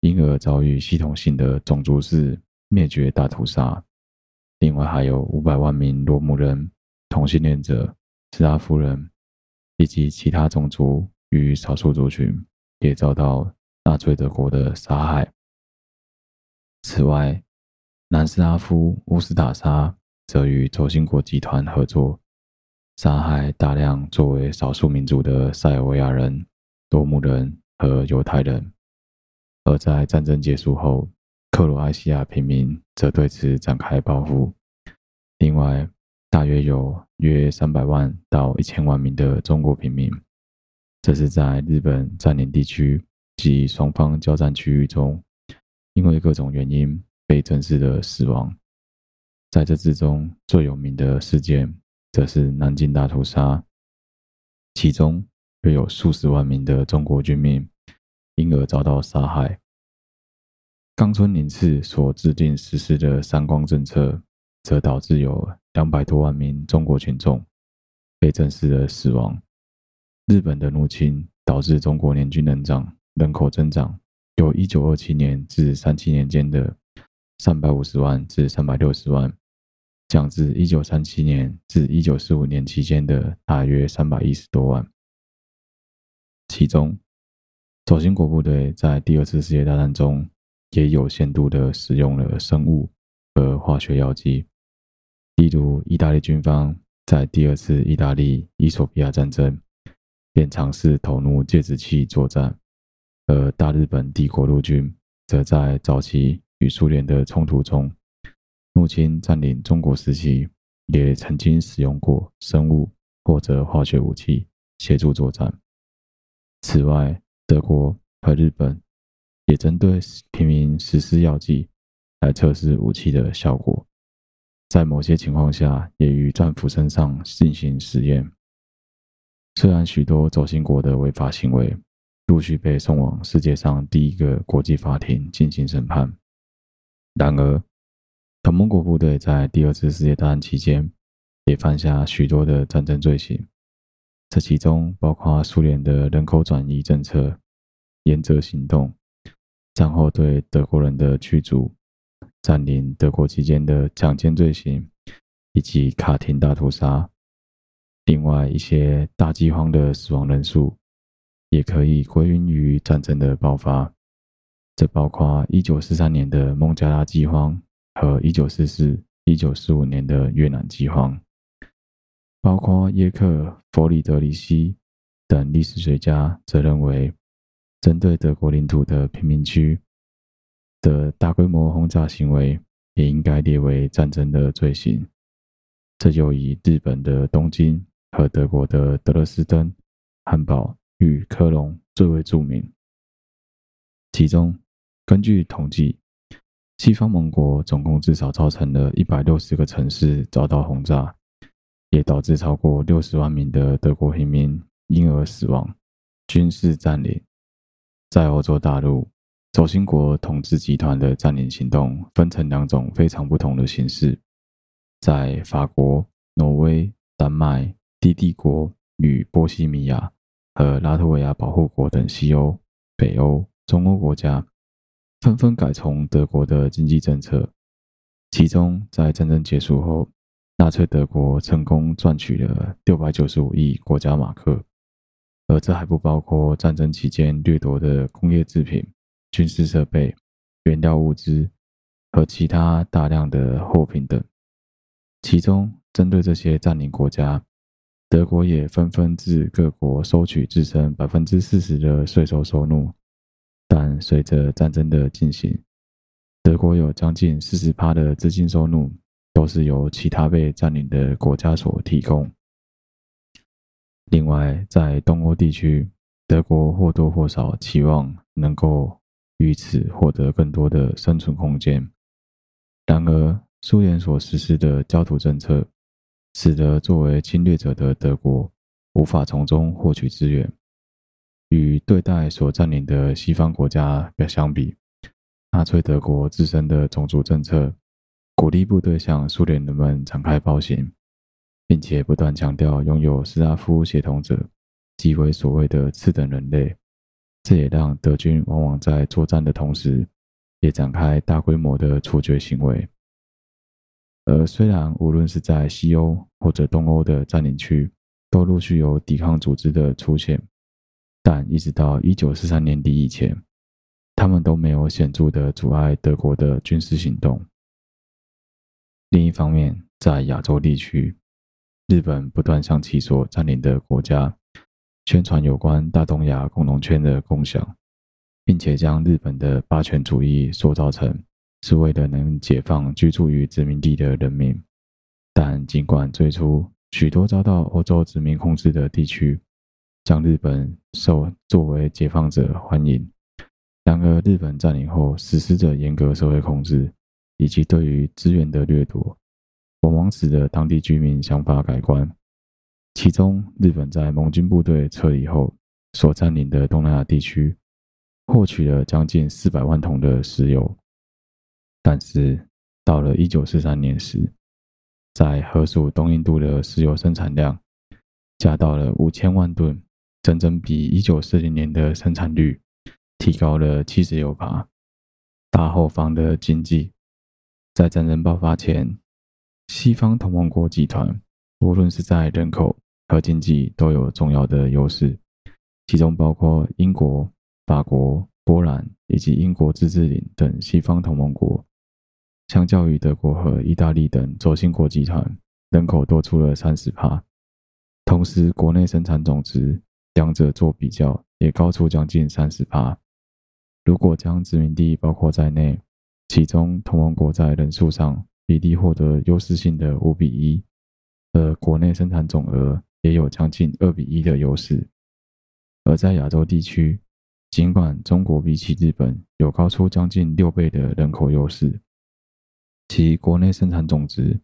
Speaker 1: 因而遭遇系统性的种族式灭绝大屠杀。另外还有五百万名罗姆人、同性恋者、斯拉夫人以及其他种族与少数族群，也遭到纳粹德国的杀害。此外，南斯拉夫乌斯塔沙则与轴心国集团合作，杀害大量作为少数民族的塞尔维亚人、多姆人和犹太人。而在战争结束后，克罗埃西亚平民则对此展开报复。另外，大约有约三百万到一千万名的中国平民，这是在日本占领地区及双方交战区域中。因为各种原因被正式的死亡，在这之中最有名的事件，则是南京大屠杀，其中约有数十万名的中国军民因而遭到杀害。冈村宁次所制定实施的“三光”政策，则导致有两百多万名中国群众被正式的死亡。日本的入侵导致中国年均人长人口增长。由一九二七年至三七年间的三百五十万至三百六十万，降至一九三七年至一九四五年期间的大约三百一十多万。其中，轴心国部队在第二次世界大战中也有限度的使用了生物和化学药剂，例如，意大利军方在第二次意大利伊索比亚战争便尝试投入芥子气作战。而大日本帝国陆军则在早期与苏联的冲突中，入侵占领中国时期，也曾经使用过生物或者化学武器协助作战。此外，德国和日本也针对平民实施药剂，来测试武器的效果，在某些情况下也于战俘身上进行实验。虽然许多轴心国的违法行为陆续被送往世界上第一个国际法庭进行审判，然而同盟国部队在第二次世界大战期间也犯下许多的战争罪行，这其中包括苏联的人口转移政策、盐泽行动、战后对德国人的驱逐、占领德国期间的强奸罪行，以及卡廷大屠杀。另外一些大饥荒的死亡人数，也可以归因于战争的爆发。这包括1943年的孟加拉饥荒和1944、1945年的越南饥荒。包括耶克·弗里德里希等历史学家则认为，针对德国领土的贫民区的大规模轰炸行为，也应该列为战争的罪行。这就以日本的东京。和德国的德勒斯登、汉堡与科隆最为著名。其中，根据统计，西方盟国总共至少造成了一百六十个城市遭到轰炸，也导致超过六十万名的德国平民因而死亡。军事占领，在欧洲大陆，轴心国统治集团的占领行动分成两种非常不同的形式，在法国、挪威、丹麦。低地国与波西米亚和拉脱维亚保护国等西欧、北欧、中欧国家纷纷改从德国的经济政策。其中，在战争结束后，纳粹德国成功赚取了六百九十五亿国家马克，而这还不包括战争期间掠夺的工业制品、军事设备、原料物资和其他大量的货品等。其中，针对这些占领国家，德国也纷纷自各国收取自身百分之四十的税收收入，但随着战争的进行，德国有将近四十趴的资金收入都是由其他被占领的国家所提供。另外，在东欧地区，德国或多或少期望能够于此获得更多的生存空间。然而，苏联所实施的焦土政策。使得作为侵略者的德国无法从中获取资源。与对待所占领的西方国家相比，纳粹德国自身的种族政策鼓励部队向苏联人们展开暴行，并且不断强调拥有斯拉夫血统者即为所谓的次等人类。这也让德军往往在作战的同时，也展开大规模的处决行为。而虽然无论是在西欧或者东欧的占领区，都陆续有抵抗组织的出现，但一直到一九四三年底以前，他们都没有显著的阻碍德国的军事行动。另一方面，在亚洲地区，日本不断向其所占领的国家宣传有关大东亚共荣圈的共享，并且将日本的霸权主义塑造成。是为了能解放居住于殖民地的人民，但尽管最初许多遭到欧洲殖民控制的地区将日本受作为解放者欢迎，然而日本占领后实施着严格社会控制以及对于资源的掠夺，往往使得当地居民想法改观。其中，日本在盟军部队撤离后所占领的东南亚地区，获取了将近四百万桶的石油。但是到了一九四三年时，在河属东印度的石油生产量加到了五千万吨，整整比一九四零年的生产率提高了七十六趴。大后方的经济，在战争爆发前，西方同盟国集团无论是在人口和经济都有重要的优势，其中包括英国、法国、波兰以及英国自治领等西方同盟国。相较于德国和意大利等轴心国集团，人口多出了三十趴，同时国内生产总值两者做比较也高出将近三十趴。如果将殖民地包括在内，其中同盟国在人数上比例获得优势性的五比一，而国内生产总额也有将近二比一的优势。而在亚洲地区，尽管中国比起日本有高出将近六倍的人口优势。其国内生产总值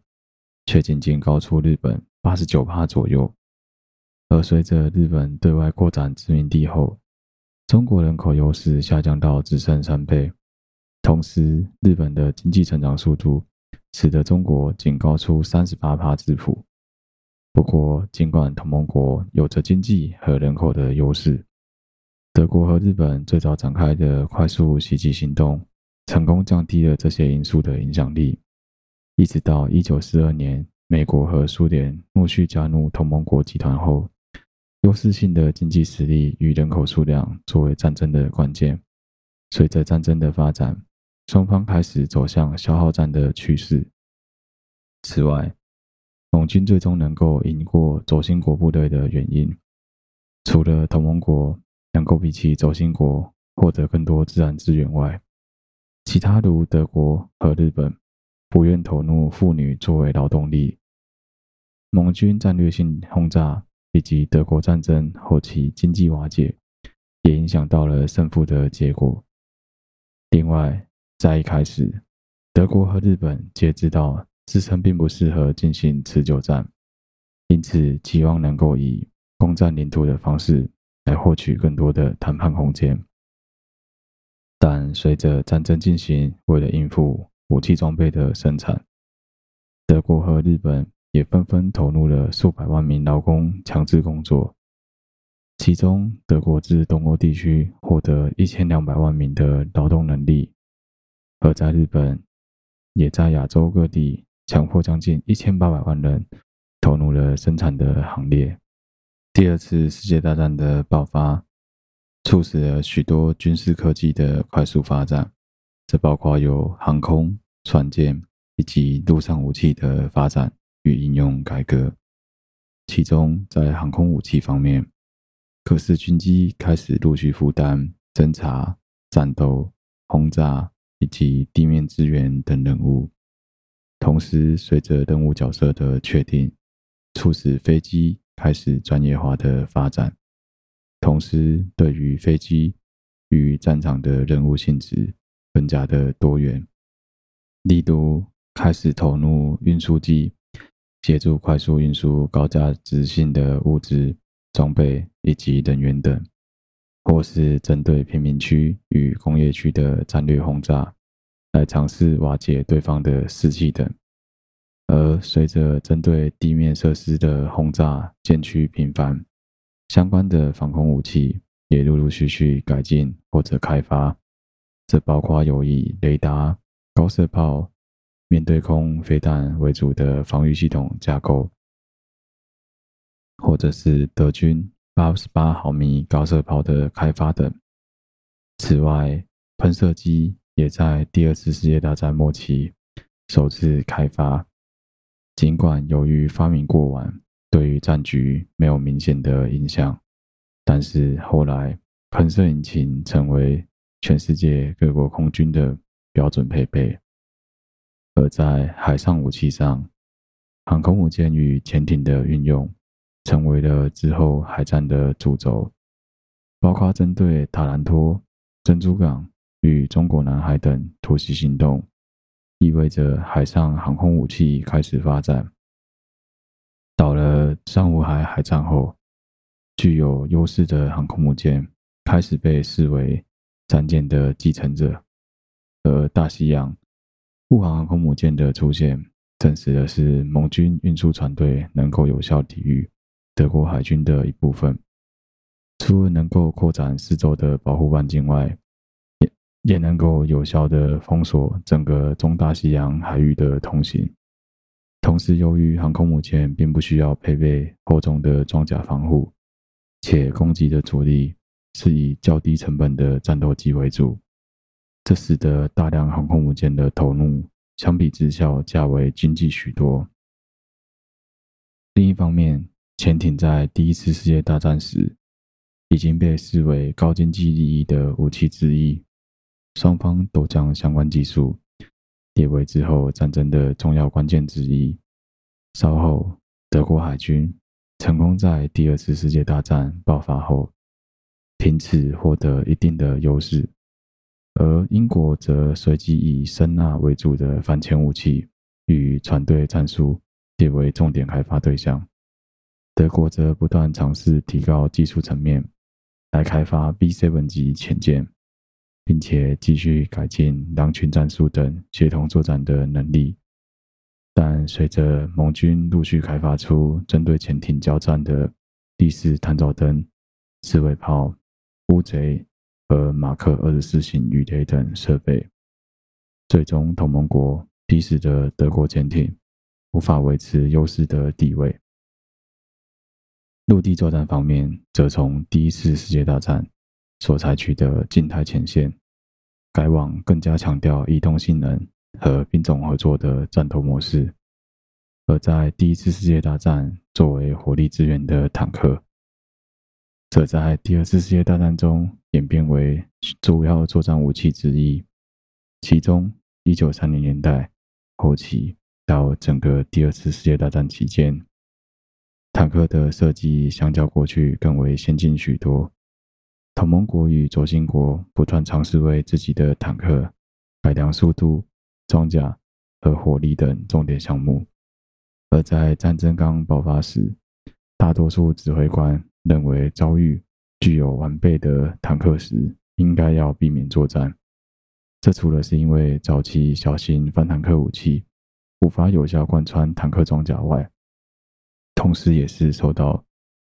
Speaker 1: 却仅仅高出日本八十九趴左右。而随着日本对外扩展殖民地后，中国人口优势下降到只剩三倍。同时，日本的经济成长速度使得中国仅高出三十八帕之谱。不过，尽管同盟国有着经济和人口的优势，德国和日本最早展开的快速袭击行动，成功降低了这些因素的影响力。一直到一九四二年，美国和苏联陆续加入同盟国集团后，优势性的经济实力与人口数量作为战争的关键。随着战争的发展，双方开始走向消耗战的趋势。此外，盟军最终能够赢过轴心国部队的原因，除了同盟国能够比起轴心国获得更多自然资源外，其他如德国和日本不愿投入妇女作为劳动力。盟军战略性轰炸以及德国战争后期经济瓦解，也影响到了胜负的结果。另外，在一开始，德国和日本皆知道。自身并不适合进行持久战，因此期望能够以攻占领土的方式来获取更多的谈判空间。但随着战争进行，为了应付武器装备的生产，德国和日本也纷纷投入了数百万名劳工强制工作。其中，德国自东欧地区获得一千两百万名的劳动能力，而在日本，也在亚洲各地。强迫将近一千八百万人投入了生产的行列。第二次世界大战的爆发，促使了许多军事科技的快速发展，这包括有航空、船舰以及陆上武器的发展与应用改革。其中，在航空武器方面，可视军机开始陆续负担侦察、战斗、轰炸以及地面支援等任务。同时，随着任务角色的确定，促使飞机开始专业化的发展。同时，对于飞机与战场的任务性质更加的多元，例如开始投入运输机，协助快速运输高价值性的物资、装备以及人员等，或是针对贫民区与工业区的战略轰炸。来尝试瓦解对方的士气等，而随着针对地面设施的轰炸渐趋频繁，相关的防空武器也陆陆续续改进或者开发。这包括有以雷达、高射炮、面对空飞弹为主的防御系统架构，或者是德军八十八毫米高射炮的开发等。此外，喷射机。也在第二次世界大战末期首次开发，尽管由于发明过晚，对于战局没有明显的影响，但是后来喷射引擎成为全世界各国空军的标准配备。而在海上武器上，航空母舰与潜艇的运用成为了之后海战的主轴，包括针对塔兰托、珍珠港。与中国南海等突袭行动，意味着海上航空武器开始发展。到了珊瑚海海战后，具有优势的航空母舰开始被视为战舰的继承者，而大西洋护航航空母舰的出现，证实的是盟军运输船队能够有效抵御德国海军的一部分。除了能够扩展四周的保护半径外，也也能够有效的封锁整个中大西洋海域的通行。同时，由于航空母舰并不需要配备厚重的装甲防护，且攻击的主力是以较低成本的战斗机为主，这使得大量航空母舰的投入相比之下较为经济许多。另一方面，潜艇在第一次世界大战时已经被视为高经济利益的武器之一。双方都将相关技术列为之后战争的重要关键之一。稍后，德国海军成功在第二次世界大战爆发后，凭此获得一定的优势。而英国则随即以声纳为主的反潜武器与船队战术列为重点开发对象。德国则不断尝试提高技术层面，来开发 B7 级潜舰，并且继续改进狼群战术等协同作战的能力。但随着盟军陆续开发出针对潜艇交战的地式探照灯、刺猬炮、乌贼和马克二十四型鱼雷等设备，最终同盟国逼使得德国潜艇无法维持优势的地位。陆地作战方面，则从第一次世界大战所采取的静态前线，改往更加强调移动性能和兵种合作的战斗模式。而在第一次世界大战作为火力支援的坦克，则在第二次世界大战中演变为主要作战武器之一。其中，一九三零年代后期到整个第二次世界大战期间，坦克的设计相较过去更为先进许多。同盟国与轴心国不断尝试为自己的坦克改良速度、装甲和火力等重点项目。而在战争刚爆发时，大多数指挥官认为遭遇具有完备的坦克时，应该要避免作战。这除了是因为早期小型反坦克武器无法有效贯穿坦克装甲外，同时，也是受到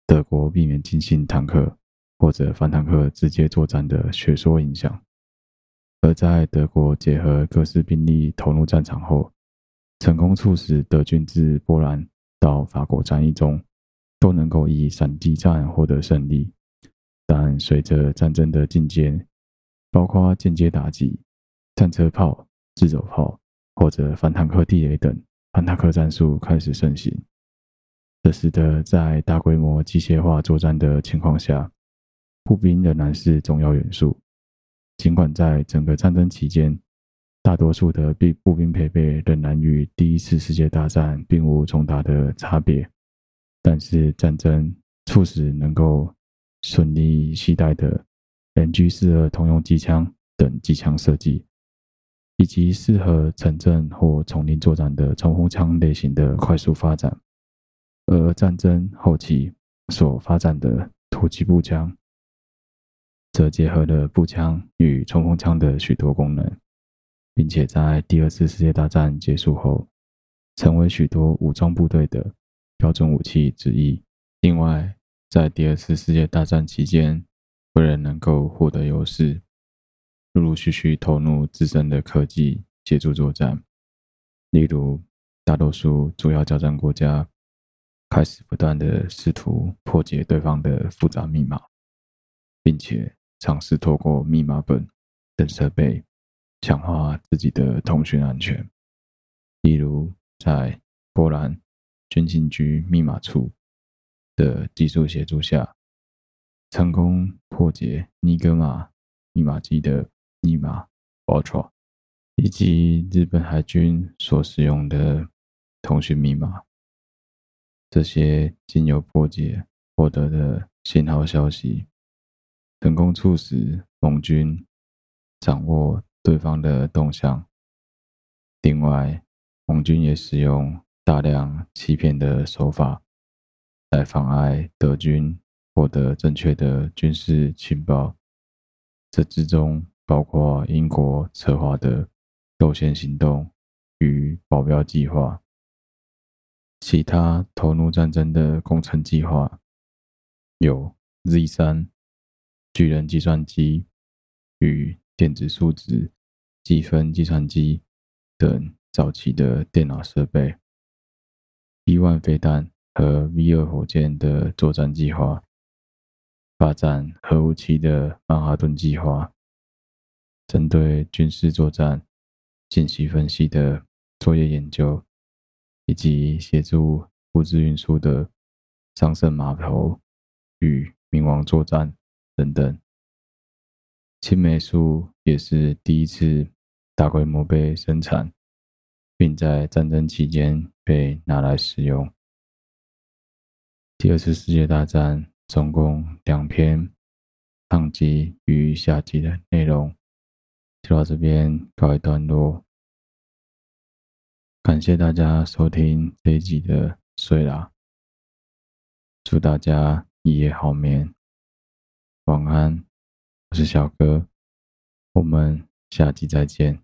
Speaker 1: 德国避免进行坦克或者反坦克直接作战的学说影响。而在德国结合各式兵力投入战场后，成功促使德军自波兰到法国战役中都能够以闪击战获得胜利。但随着战争的进阶，包括间接打击、战车炮、自走炮或者反坦克地雷等反坦克战术开始盛行。这使得在大规模机械化作战的情况下，步兵仍然是重要元素。尽管在整个战争期间，大多数的步步兵配备仍然与第一次世界大战并无重大的差别，但是战争促使能够顺利携带的 MG 四二通用机枪等机枪设计，以及适合城镇或丛林作战的冲锋枪类型的快速发展。而战争后期所发展的突击步枪，则结合了步枪与冲锋枪的许多功能，并且在第二次世界大战结束后，成为许多武装部队的标准武器之一。另外，在第二次世界大战期间，为了能够获得优势，陆陆续续投入自身的科技协助作战，例如大多数主要交战国家。开始不断的试图破解对方的复杂密码，并且尝试透过密码本等设备强化自己的通讯安全。例如，在波兰军情局密码处的技术协助下，成功破解尼格玛密码机的密码包抄以及日本海军所使用的通讯密码。这些经由破解获得的信号消息，成功促使盟军掌握对方的动向。另外，盟军也使用大量欺骗的手法，来妨碍德军获得正确的军事情报。这之中包括英国策划的斗线行动与保镖计划。其他投入战争的工程计划有 Z 三巨人计算机与电子数值积分计算机等早期的电脑设备，B 万飞弹和 V 二火箭的作战计划，发展核武器的曼哈顿计划，针对军事作战信息分析的作业研究。以及协助物资运输的桑葚码头与冥王作战等等，青霉素也是第一次大规模被生产，并在战争期间被拿来使用。第二次世界大战总共两篇上集与下集的内容，就到这边告一段落。感谢大家收听这一集的睡啦，祝大家一夜好眠，晚安。我是小哥，我们下集再见。